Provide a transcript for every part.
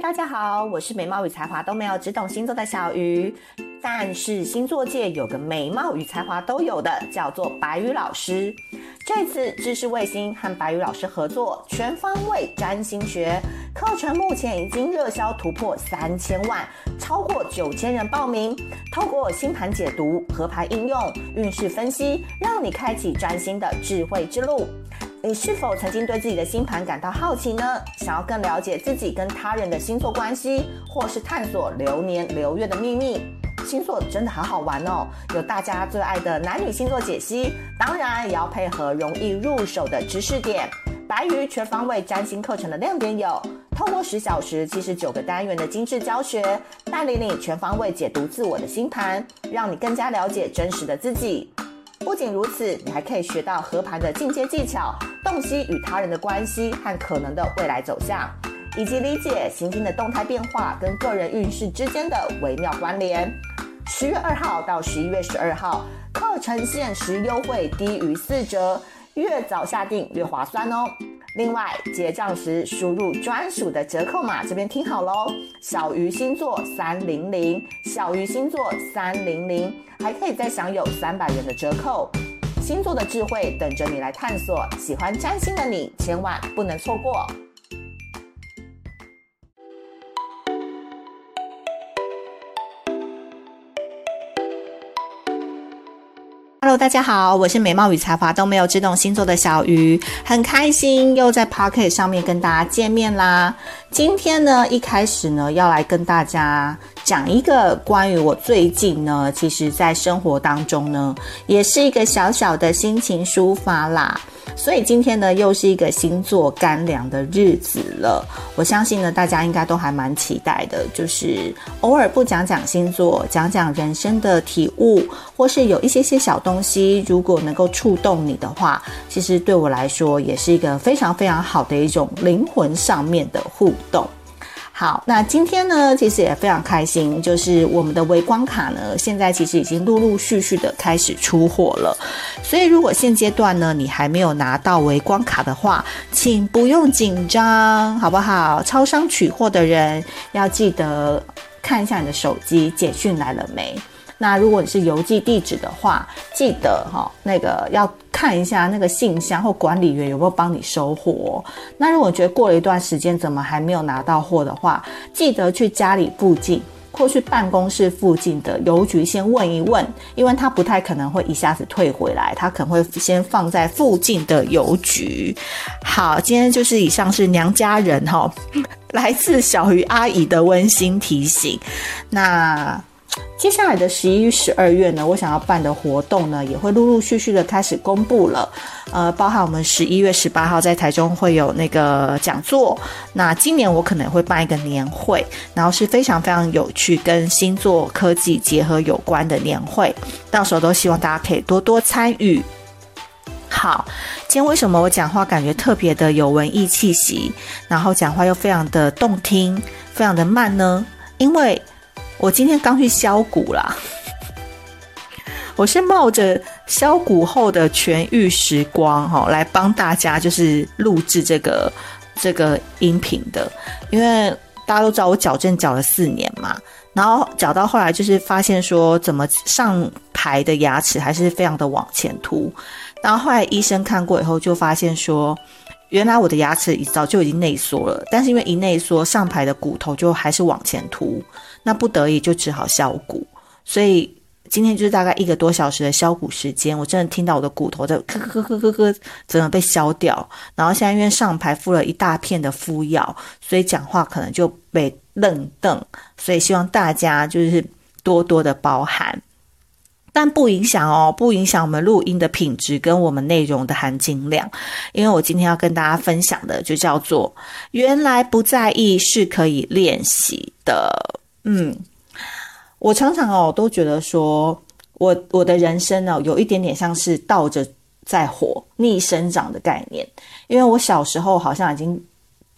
大家好，我是美貌与才华都没有，只懂星座的小鱼。但是星座界有个美貌与才华都有的，叫做白宇老师。这次知识卫星和白宇老师合作全方位占星学课程，目前已经热销突破三千万，超过九千人报名。透过星盘解读、合牌应用、运势分析，让你开启占星的智慧之路。你是否曾经对自己的星盘感到好奇呢？想要更了解自己跟他人的星座关系，或是探索流年流月的秘密？星座真的好好玩哦！有大家最爱的男女星座解析，当然也要配合容易入手的知识点。白鱼全方位占星课程的亮点有：透过十小时七十九个单元的精致教学，带领你全方位解读自我的星盘，让你更加了解真实的自己。不仅如此，你还可以学到和盘的进阶技巧，洞悉与他人的关系和可能的未来走向，以及理解行星的动态变化跟个人运势之间的微妙关联。十月二号到十一月十二号，课程限时优惠低于四折，越早下定越划算哦。另外，结账时输入专属的折扣码，这边听好喽，小鱼星座三零零，小鱼星座三零零，还可以再享有三百元的折扣。星座的智慧等着你来探索，喜欢占星的你千万不能错过。大家好，我是美貌与才华都没有，只懂星座的小鱼，很开心又在 Pocket 上面跟大家见面啦。今天呢，一开始呢，要来跟大家讲一个关于我最近呢，其实在生活当中呢，也是一个小小的心情抒发啦。所以今天呢，又是一个星座干粮的日子了。我相信呢，大家应该都还蛮期待的，就是偶尔不讲讲星座，讲讲人生的体悟，或是有一些些小东西，如果能够触动你的话，其实对我来说也是一个非常非常好的一种灵魂上面的互动。好，那今天呢，其实也非常开心，就是我们的微光卡呢，现在其实已经陆陆续续的开始出货了。所以如果现阶段呢，你还没有拿到微光卡的话，请不用紧张，好不好？超商取货的人要记得看一下你的手机简讯来了没。那如果你是邮寄地址的话，记得哈，那个要看一下那个信箱或管理员有没有帮你收货。那如果觉得过了一段时间怎么还没有拿到货的话，记得去家里附近或去办公室附近的邮局先问一问，因为他不太可能会一下子退回来，他可能会先放在附近的邮局。好，今天就是以上是娘家人哈，来自小鱼阿姨的温馨提醒。那。接下来的十一、十二月呢，我想要办的活动呢，也会陆陆续续的开始公布了。呃，包含我们十一月十八号在台中会有那个讲座。那今年我可能会办一个年会，然后是非常非常有趣，跟星座科技结合有关的年会。到时候都希望大家可以多多参与。好，今天为什么我讲话感觉特别的有文艺气息，然后讲话又非常的动听，非常的慢呢？因为我今天刚去削骨啦，我是冒着削骨后的痊愈时光哈，来帮大家就是录制这个这个音频的，因为大家都知道我矫正矫了四年嘛，然后矫到后来就是发现说怎么上排的牙齿还是非常的往前凸，然后后来医生看过以后就发现说。原来我的牙齿早就已经内缩了，但是因为一内缩，上排的骨头就还是往前凸，那不得已就只好削骨。所以今天就是大概一个多小时的削骨时间，我真的听到我的骨头在咯咯咯咯咯，怎么被削掉？然后现在因为上排敷了一大片的敷药，所以讲话可能就被愣瞪，所以希望大家就是多多的包涵。但不影响哦，不影响我们录音的品质跟我们内容的含金量，因为我今天要跟大家分享的就叫做“原来不在意是可以练习的”。嗯，我常常哦都觉得说，我我的人生哦有一点点像是倒着在活、逆生长的概念，因为我小时候好像已经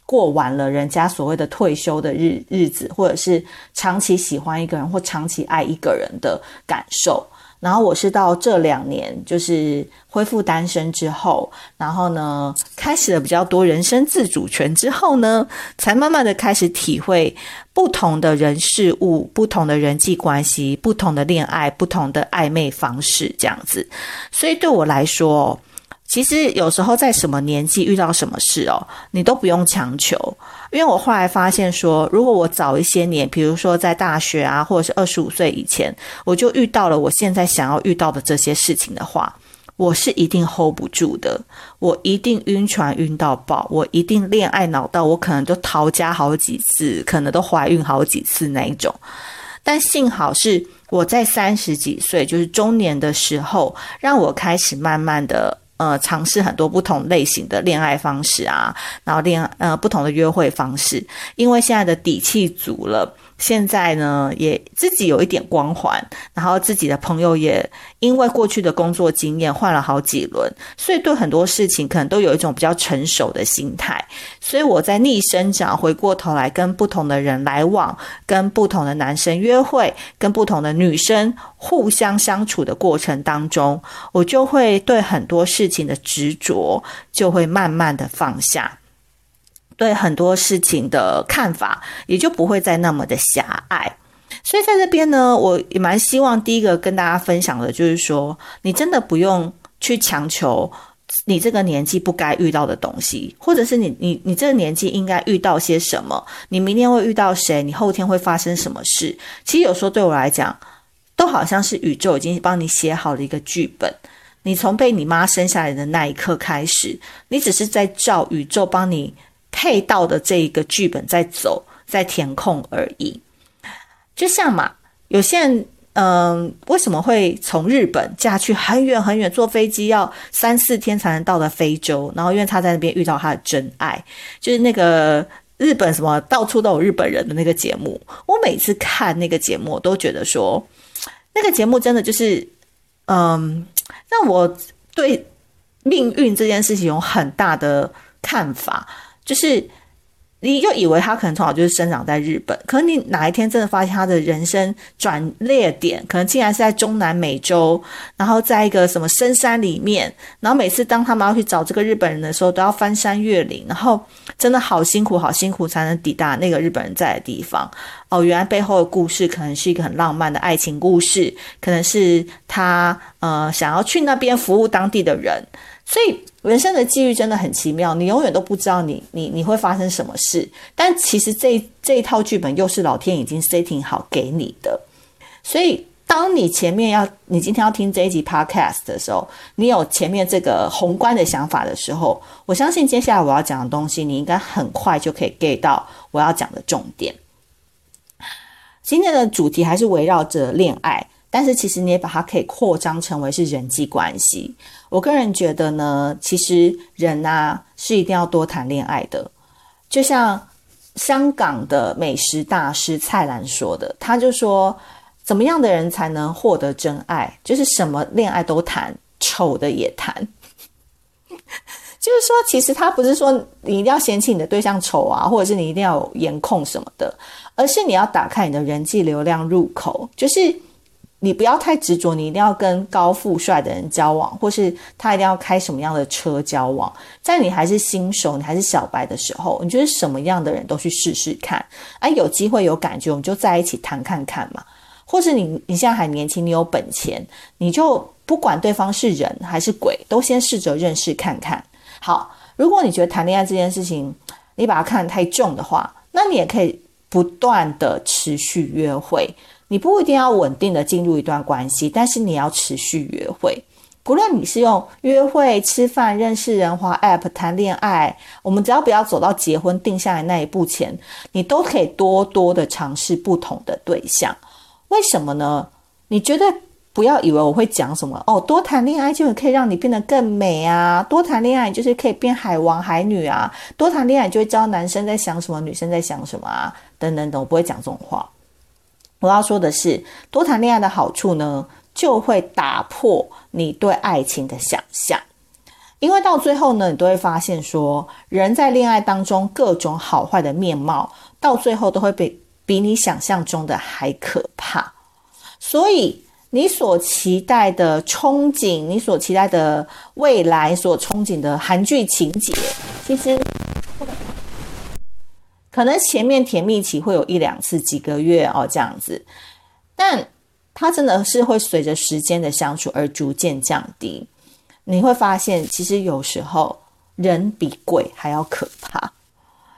过完了人家所谓的退休的日日子，或者是长期喜欢一个人或长期爱一个人的感受。然后我是到这两年，就是恢复单身之后，然后呢，开始了比较多人生自主权之后呢，才慢慢的开始体会不同的人事物、不同的人际关系、不同的恋爱、不同的暧昧方式这样子。所以对我来说，其实有时候在什么年纪遇到什么事哦，你都不用强求，因为我后来发现说，如果我早一些年，比如说在大学啊，或者是二十五岁以前，我就遇到了我现在想要遇到的这些事情的话，我是一定 hold 不住的，我一定晕船晕到爆，我一定恋爱脑到我可能都逃家好几次，可能都怀孕好几次那一种。但幸好是我在三十几岁，就是中年的时候，让我开始慢慢的。呃，尝试很多不同类型的恋爱方式啊，然后恋呃不同的约会方式，因为现在的底气足了。现在呢，也自己有一点光环，然后自己的朋友也因为过去的工作经验换了好几轮，所以对很多事情可能都有一种比较成熟的心态。所以我在逆生长，回过头来跟不同的人来往，跟不同的男生约会，跟不同的女生互相相处的过程当中，我就会对很多事情的执着就会慢慢的放下。对很多事情的看法也就不会再那么的狭隘，所以在这边呢，我也蛮希望第一个跟大家分享的就是说，你真的不用去强求你这个年纪不该遇到的东西，或者是你你你这个年纪应该遇到些什么，你明天会遇到谁，你后天会发生什么事。其实有时候对我来讲，都好像是宇宙已经帮你写好了一个剧本，你从被你妈生下来的那一刻开始，你只是在照宇宙帮你。配到的这一个剧本在走，在填空而已。就像嘛，有些人，嗯、为什么会从日本嫁去很远很远，坐飞机要三四天才能到的非洲？然后因为他在那边遇到他的真爱，就是那个日本什么到处都有日本人的那个节目。我每次看那个节目，都觉得说，那个节目真的就是，嗯，让我对命运这件事情有很大的看法。就是，你就以为他可能从小就是生长在日本，可能你哪一天真的发现他的人生转捩点，可能竟然是在中南美洲，然后在一个什么深山里面，然后每次当他们要去找这个日本人的时候，都要翻山越岭，然后真的好辛苦，好辛苦才能抵达那个日本人在的地方。哦，原来背后的故事可能是一个很浪漫的爱情故事，可能是他呃想要去那边服务当地的人。所以人生的际遇真的很奇妙，你永远都不知道你你你会发生什么事。但其实这这一套剧本又是老天已经 setting 好给你的。所以当你前面要你今天要听这一集 podcast 的时候，你有前面这个宏观的想法的时候，我相信接下来我要讲的东西，你应该很快就可以 get 到我要讲的重点。今天的主题还是围绕着恋爱。但是其实你也把它可以扩张成为是人际关系。我个人觉得呢，其实人呐是一定要多谈恋爱的。就像香港的美食大师蔡澜说的，他就说：怎么样的人才能获得真爱？就是什么恋爱都谈，丑的也谈。就是说，其实他不是说你一定要嫌弃你的对象丑啊，或者是你一定要有颜控什么的，而是你要打开你的人际流量入口，就是。你不要太执着，你一定要跟高富帅的人交往，或是他一定要开什么样的车交往。在你还是新手、你还是小白的时候，你觉得什么样的人都去试试看。哎，有机会有感觉，我们就在一起谈看看嘛。或是你你现在还年轻，你有本钱，你就不管对方是人还是鬼，都先试着认识看看。好，如果你觉得谈恋爱这件事情，你把它看得太重的话，那你也可以不断的持续约会。你不一定要稳定的进入一段关系，但是你要持续约会。不论你是用约会、吃饭、认识人、花 App 谈恋爱，我们只要不要走到结婚定下来那一步前，你都可以多多的尝试不同的对象。为什么呢？你绝对不要以为我会讲什么哦，多谈恋爱就可以让你变得更美啊，多谈恋爱就是可以变海王海女啊，多谈恋爱就会知道男生在想什么，女生在想什么啊，等等等，我不会讲这种话。我要说的是，多谈恋爱的好处呢，就会打破你对爱情的想象，因为到最后呢，你都会发现说，人在恋爱当中各种好坏的面貌，到最后都会比比你想象中的还可怕。所以，你所期待的憧憬，你所期待的未来，所憧憬的韩剧情节，其实可能前面甜蜜期会有一两次、几个月哦，这样子，但它真的是会随着时间的相处而逐渐降低。你会发现，其实有时候人比鬼还要可怕。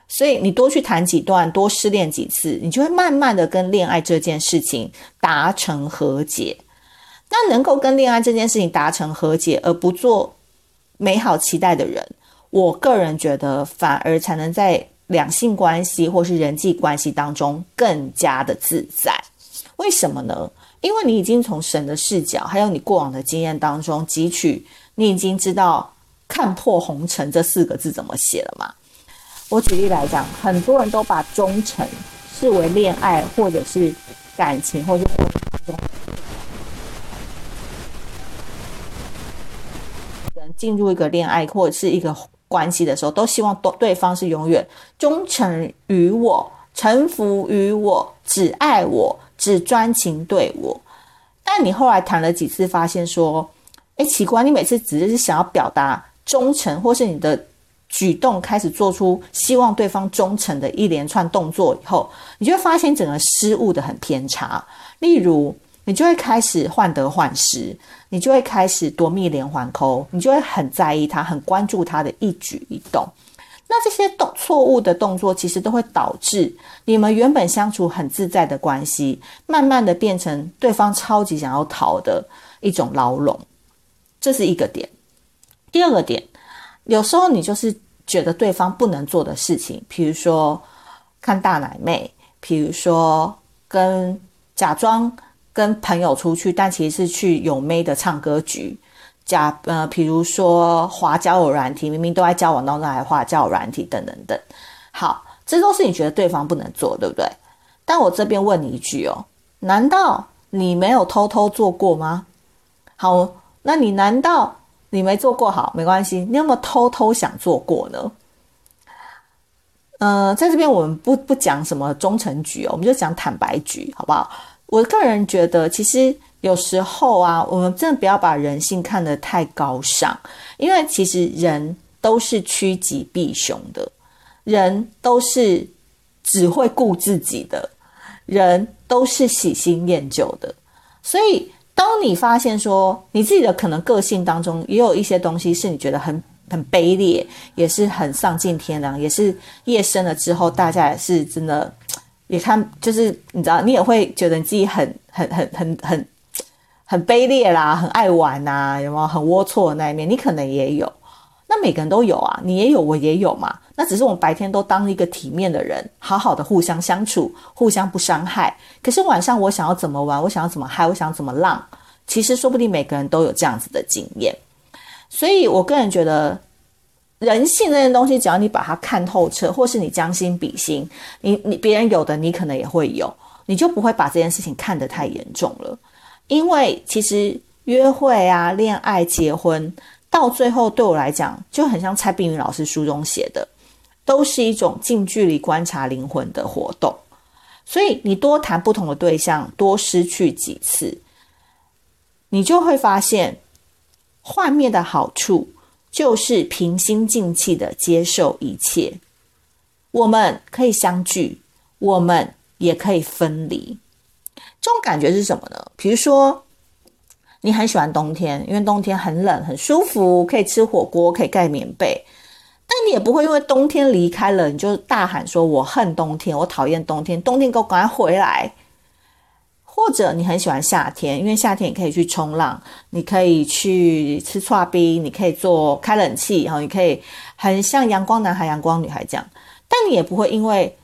所以你多去谈几段，多失恋几次，你就会慢慢的跟恋爱这件事情达成和解。那能够跟恋爱这件事情达成和解，而不做美好期待的人，我个人觉得反而才能在两性关系或是人际关系当中更加的自在。为什么呢？因为你已经从神的视角，还有你过往的经验当中汲取，你已经知道“看破红尘”这四个字怎么写了嘛。我举例来讲，很多人都把忠诚视为恋爱或者是感情，或者是进入一个恋爱或者是一个关系的时候，都希望对对方是永远忠诚于我、臣服于我、只爱我、只专情对我。但你后来谈了几次，发现说，哎，奇怪，你每次只是想要表达忠诚，或是你的。举动开始做出希望对方忠诚的一连串动作以后，你就会发现整个失误的很偏差。例如，你就会开始患得患失，你就会开始夺命连环扣，你就会很在意他，很关注他的一举一动。那这些动错误的动作，其实都会导致你们原本相处很自在的关系，慢慢的变成对方超级想要逃的一种牢笼。这是一个点。第二个点。有时候你就是觉得对方不能做的事情，比如说看大奶妹，比如说跟假装跟朋友出去，但其实是去有妹的唱歌局，假呃，比如说滑交友软体，明明都在交往当中还滑交友软体，等等等。好，这都是你觉得对方不能做，对不对？但我这边问你一句哦，难道你没有偷偷做过吗？好，那你难道？你没做过好没关系，你有没有偷偷想做过呢？呃，在这边我们不不讲什么忠诚局哦，我们就讲坦白局，好不好？我个人觉得，其实有时候啊，我们真的不要把人性看得太高尚，因为其实人都是趋吉避凶的，人都是只会顾自己的，人都是喜新厌旧的，所以。当你发现说你自己的可能个性当中也有一些东西是你觉得很很卑劣，也是很丧尽天良，也是夜深了之后大家也是真的也看，就是你知道，你也会觉得你自己很很很很很很卑劣啦，很爱玩呐，有没有很龌龊的那一面？你可能也有，那每个人都有啊，你也有，我也有嘛。那只是我们白天都当一个体面的人，好好的互相相处，互相不伤害。可是晚上我想要怎么玩，我想要怎么嗨，我想要怎么浪，其实说不定每个人都有这样子的经验。所以我个人觉得，人性那件东西，只要你把它看透彻，或是你将心比心，你你别人有的，你可能也会有，你就不会把这件事情看得太严重了。因为其实约会啊、恋爱、结婚，到最后对我来讲，就很像蔡碧云老师书中写的。都是一种近距离观察灵魂的活动，所以你多谈不同的对象，多失去几次，你就会发现，幻灭的好处就是平心静气的接受一切。我们可以相聚，我们也可以分离。这种感觉是什么呢？比如说，你很喜欢冬天，因为冬天很冷，很舒服，可以吃火锅，可以盖棉被。但你也不会因为冬天离开了，你就大喊说：“我恨冬天，我讨厌冬天，冬天给我赶快回来。”或者你很喜欢夏天，因为夏天你可以去冲浪，你可以去吃剉冰，你可以做开冷气，然后你可以很像阳光男孩、阳光女孩这样。但你也不会因为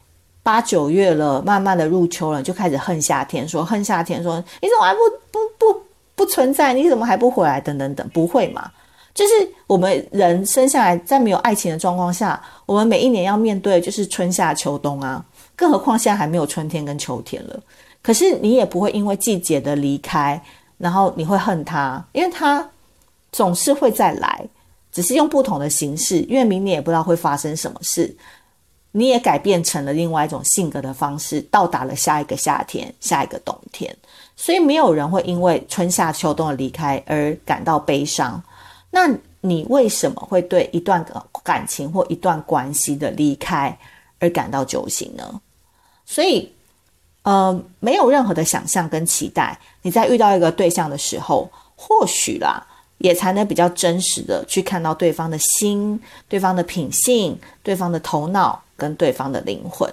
八九月了，慢慢的入秋了，就开始恨夏天，说恨夏天，说你怎么还不不不不存在？你怎么还不回来？等等等，不会嘛？就是我们人生下来，在没有爱情的状况下，我们每一年要面对就是春夏秋冬啊，更何况现在还没有春天跟秋天了。可是你也不会因为季节的离开，然后你会恨他，因为他总是会再来，只是用不同的形式。因为明年也不知道会发生什么事，你也改变成了另外一种性格的方式，到达了下一个夏天、下一个冬天。所以没有人会因为春夏秋冬的离开而感到悲伤。那你为什么会对一段感情或一段关系的离开而感到揪心呢？所以，呃，没有任何的想象跟期待。你在遇到一个对象的时候，或许啦，也才能比较真实的去看到对方的心、对方的品性、对方的头脑。跟对方的灵魂，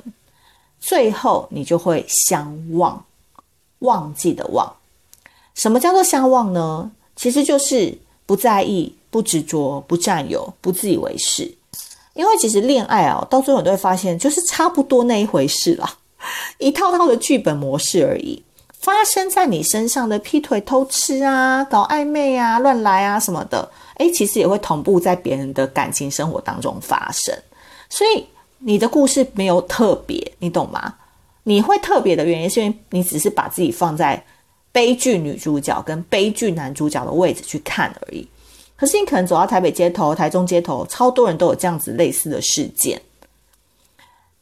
最后你就会相忘，忘记的忘。什么叫做相忘呢？其实就是不在意、不执着、不占有、不自以为是。因为其实恋爱啊，到最后你都会发现，就是差不多那一回事啦，一套套的剧本模式而已。发生在你身上的劈腿、偷吃啊、搞暧昧啊、乱来啊什么的，诶，其实也会同步在别人的感情生活当中发生。所以。你的故事没有特别，你懂吗？你会特别的原因是因为你只是把自己放在悲剧女主角跟悲剧男主角的位置去看而已。可是你可能走到台北街头、台中街头，超多人都有这样子类似的事件。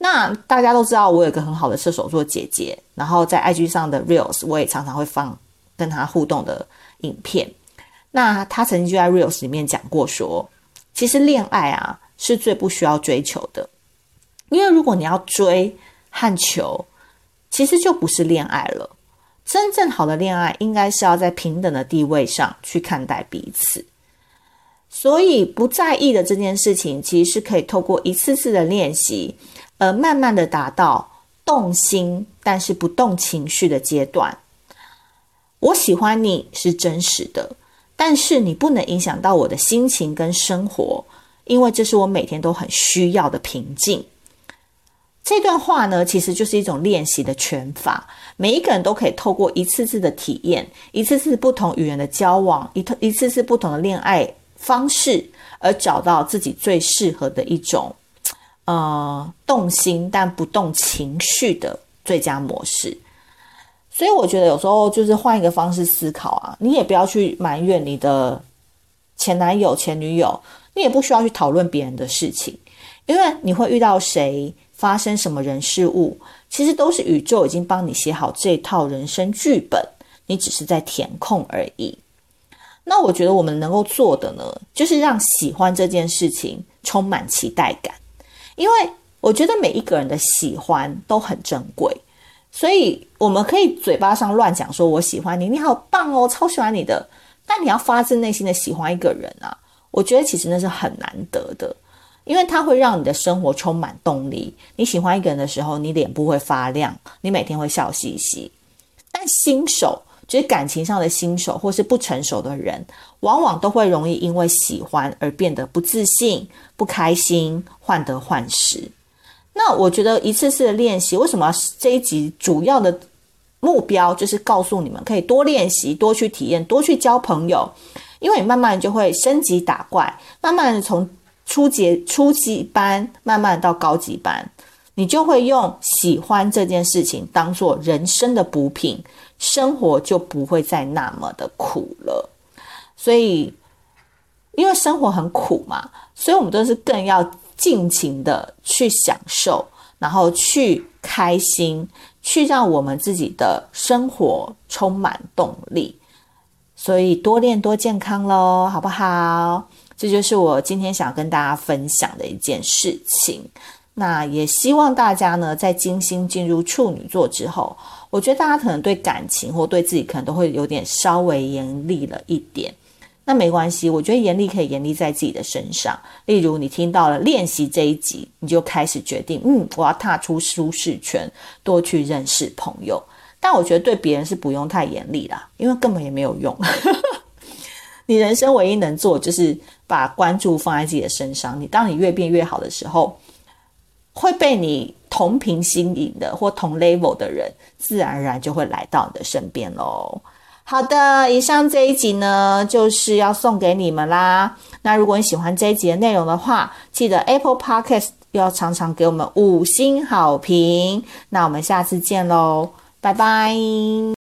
那大家都知道，我有个很好的射手座姐姐，然后在 IG 上的 Reels 我也常常会放跟她互动的影片。那她曾经就在 Reels 里面讲过说，其实恋爱啊是最不需要追求的。因为如果你要追和求，其实就不是恋爱了。真正好的恋爱，应该是要在平等的地位上去看待彼此。所以不在意的这件事情，其实是可以透过一次次的练习，而慢慢的达到动心但是不动情绪的阶段。我喜欢你是真实的，但是你不能影响到我的心情跟生活，因为这是我每天都很需要的平静。这段话呢，其实就是一种练习的拳法。每一个人都可以透过一次次的体验，一次次不同语言的交往，一一次次不同的恋爱方式，而找到自己最适合的一种，呃，动心但不动情绪的最佳模式。所以我觉得有时候就是换一个方式思考啊，你也不要去埋怨你的前男友、前女友，你也不需要去讨论别人的事情，因为你会遇到谁。发生什么人事物，其实都是宇宙已经帮你写好这套人生剧本，你只是在填空而已。那我觉得我们能够做的呢，就是让喜欢这件事情充满期待感，因为我觉得每一个人的喜欢都很珍贵，所以我们可以嘴巴上乱讲说“我喜欢你，你好棒哦，超喜欢你的”，但你要发自内心的喜欢一个人啊，我觉得其实那是很难得的。因为它会让你的生活充满动力。你喜欢一个人的时候，你脸部会发亮，你每天会笑嘻嘻。但新手，就是感情上的新手，或是不成熟的人，往往都会容易因为喜欢而变得不自信、不开心、患得患失。那我觉得一次次的练习，为什么这一集主要的目标就是告诉你们，可以多练习、多去体验、多去交朋友，因为你慢慢就会升级打怪，慢慢的从。初级初级班，慢慢到高级班，你就会用喜欢这件事情当做人生的补品，生活就不会再那么的苦了。所以，因为生活很苦嘛，所以我们都是更要尽情的去享受，然后去开心，去让我们自己的生活充满动力。所以多练多健康喽，好不好？这就是我今天想跟大家分享的一件事情。那也希望大家呢，在金星进入处女座之后，我觉得大家可能对感情或对自己可能都会有点稍微严厉了一点。那没关系，我觉得严厉可以严厉在自己的身上。例如，你听到了练习这一集，你就开始决定，嗯，我要踏出舒适圈，多去认识朋友。但我觉得对别人是不用太严厉啦，因为根本也没有用。你人生唯一能做就是把关注放在自己的身上。你当你越变越好的时候，会被你同频吸引的或同 level 的人，自然而然就会来到你的身边喽。好的，以上这一集呢，就是要送给你们啦。那如果你喜欢这一集的内容的话，记得 Apple Podcast 要常常给我们五星好评。那我们下次见喽，拜拜。